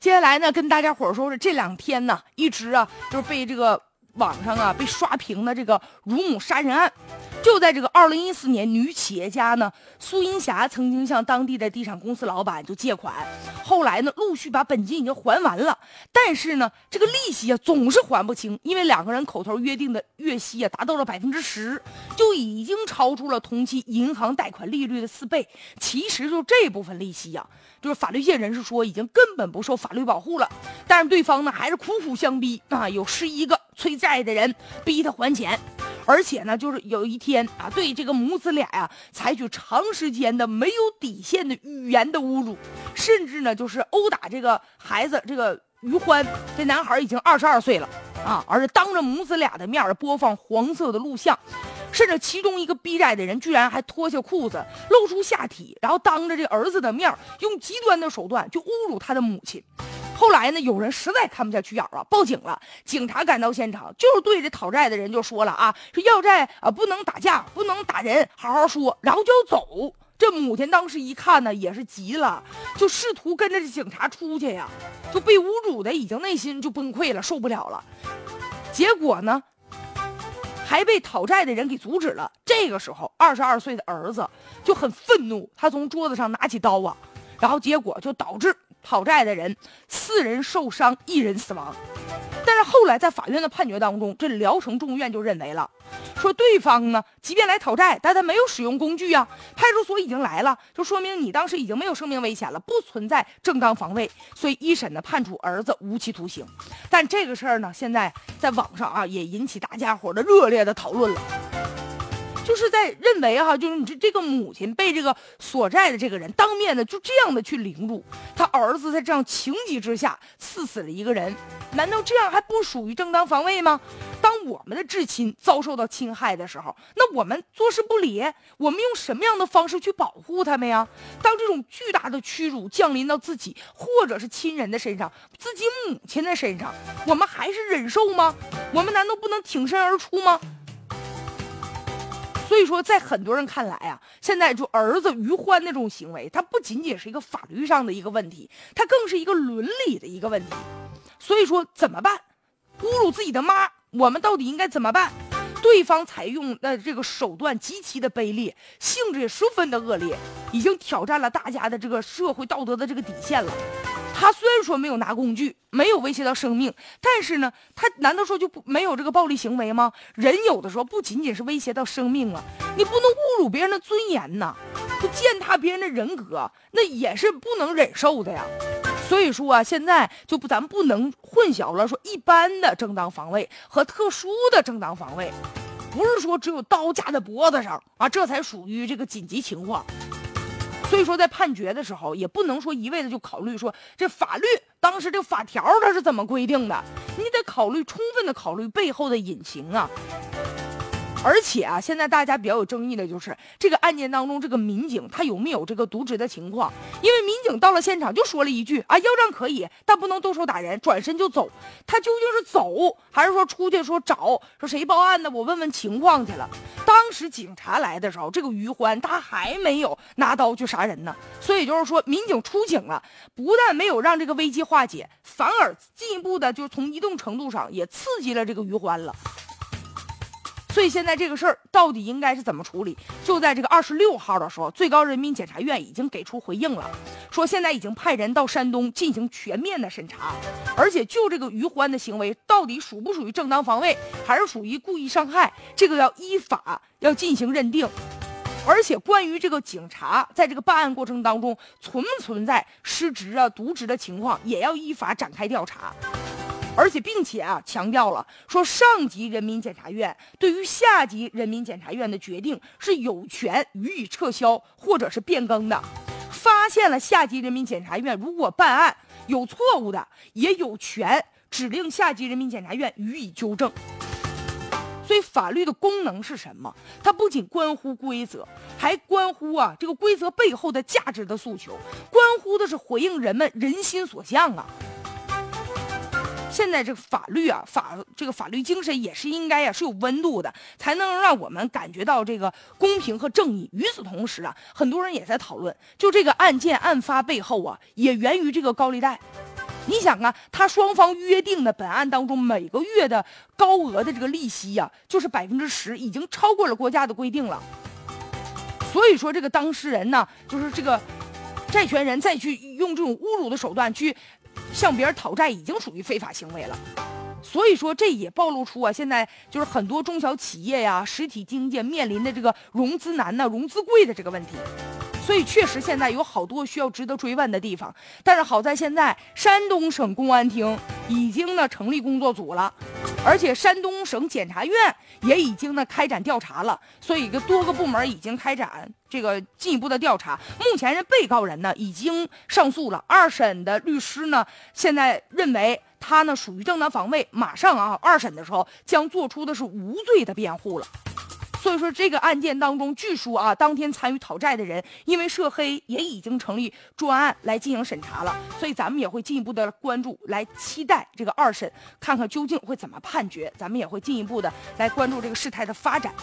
接下来呢，跟大家伙说说这两天呢，一直啊就是被这个网上啊被刷屏的这个乳母杀人案。就在这个二零一四年，女企业家呢苏银霞曾经向当地的地产公司老板就借款，后来呢陆续把本金已经还完了，但是呢这个利息啊总是还不清，因为两个人口头约定的月息啊达到了百分之十，就已经超出了同期银行贷款利率的四倍。其实就这部分利息呀，就是法律界人士说已经根本不受法律保护了，但是对方呢还是苦苦相逼啊，有十一个催债的人逼他还钱。而且呢，就是有一天啊，对这个母子俩呀，采取长时间的没有底线的语言的侮辱，甚至呢，就是殴打这个孩子。这个于欢，这男孩已经二十二岁了啊，而且当着母子俩的面播放黄色的录像，甚至其中一个逼债的人居然还脱下裤子露出下体，然后当着这儿子的面用极端的手段就侮辱他的母亲。后来呢，有人实在看不下去眼了，报警了。警察赶到现场，就是对着讨债的人就说了啊，说要债啊，不能打架，不能打人，好好说，然后就要走。这母亲当时一看呢，也是急了，就试图跟着这警察出去呀，就被侮辱的已经内心就崩溃了，受不了了。结果呢，还被讨债的人给阻止了。这个时候，二十二岁的儿子就很愤怒，他从桌子上拿起刀啊，然后结果就导致。讨债的人四人受伤，一人死亡。但是后来在法院的判决当中，这聊城中院就认为了，说对方呢，即便来讨债，但他没有使用工具啊。派出所已经来了，就说明你当时已经没有生命危险了，不存在正当防卫。所以一审呢判处儿子无期徒刑。但这个事儿呢，现在在网上啊也引起大家伙的热烈的讨论了。就是在认为哈，就是你这这个母亲被这个所债的这个人当面的就这样的去凌辱他儿子，在这样情急之下刺死了一个人，难道这样还不属于正当防卫吗？当我们的至亲遭受到侵害的时候，那我们坐视不理，我们用什么样的方式去保护他们呀？当这种巨大的屈辱降临到自己或者是亲人的身上，自己母亲的身上，我们还是忍受吗？我们难道不能挺身而出吗？所以说，在很多人看来啊，现在就儿子于欢那种行为，他不仅仅是一个法律上的一个问题，他更是一个伦理的一个问题。所以说，怎么办？侮辱自己的妈，我们到底应该怎么办？对方采用的这个手段极其的卑劣，性质也十分的恶劣，已经挑战了大家的这个社会道德的这个底线了。他虽然说没有拿工具，没有威胁到生命，但是呢，他难道说就不没有这个暴力行为吗？人有的时候不仅仅是威胁到生命啊，你不能侮辱别人的尊严呐，就践踏别人的人格，那也是不能忍受的呀。所以说啊，现在就不咱们不能混淆了，说一般的正当防卫和特殊的正当防卫，不是说只有刀架在脖子上啊，这才属于这个紧急情况。所以说，在判决的时候，也不能说一味的就考虑说这法律当时这法条它是怎么规定的，你得考虑充分的考虑背后的隐情啊。而且啊，现在大家比较有争议的就是这个案件当中，这个民警他有没有这个渎职的情况？因为民警到了现场就说了一句啊，要账可以，但不能动手打人，转身就走。他究竟是走，还是说出去说找说谁报案的？我问问情况去了。当当时警察来的时候，这个于欢他还没有拿刀去杀人呢。所以就是说，民警出警了，不但没有让这个危机化解，反而进一步的就从一定程度上也刺激了这个于欢了。所以现在这个事儿到底应该是怎么处理？就在这个二十六号的时候，最高人民检察院已经给出回应了，说现在已经派人到山东进行全面的审查，而且就这个于欢的行为到底属不属于正当防卫，还是属于故意伤害，这个要依法要进行认定。而且关于这个警察在这个办案过程当中存不存在失职啊、渎职的情况，也要依法展开调查。而且，并且啊，强调了说，上级人民检察院对于下级人民检察院的决定是有权予以撤销或者是变更的。现了下级人民检察院如果办案有错误的，也有权指令下级人民检察院予以纠正。所以，法律的功能是什么？它不仅关乎规则，还关乎啊这个规则背后的价值的诉求，关乎的是回应人们人心所向啊。现在这个法律啊，法这个法律精神也是应该呀是有温度的，才能让我们感觉到这个公平和正义。与此同时啊，很多人也在讨论，就这个案件案发背后啊，也源于这个高利贷。你想啊，他双方约定的本案当中每个月的高额的这个利息呀，就是百分之十，已经超过了国家的规定了。所以说，这个当事人呢，就是这个债权人再去用这种侮辱的手段去向别人讨债，已经属于非法行为了。所以说，这也暴露出啊，现在就是很多中小企业呀、实体经济面临的这个融资难呐、融资贵的这个问题。所以确实现在有好多需要值得追问的地方，但是好在现在山东省公安厅已经呢成立工作组了，而且山东省检察院也已经呢开展调查了，所以个多个部门已经开展这个进一步的调查。目前人被告人呢已经上诉了，二审的律师呢现在认为他呢属于正当防卫，马上啊二审的时候将做出的是无罪的辩护了。所以说，这个案件当中，据说啊，当天参与讨债的人因为涉黑，也已经成立专案来进行审查了。所以咱们也会进一步的关注，来期待这个二审，看看究竟会怎么判决。咱们也会进一步的来关注这个事态的发展。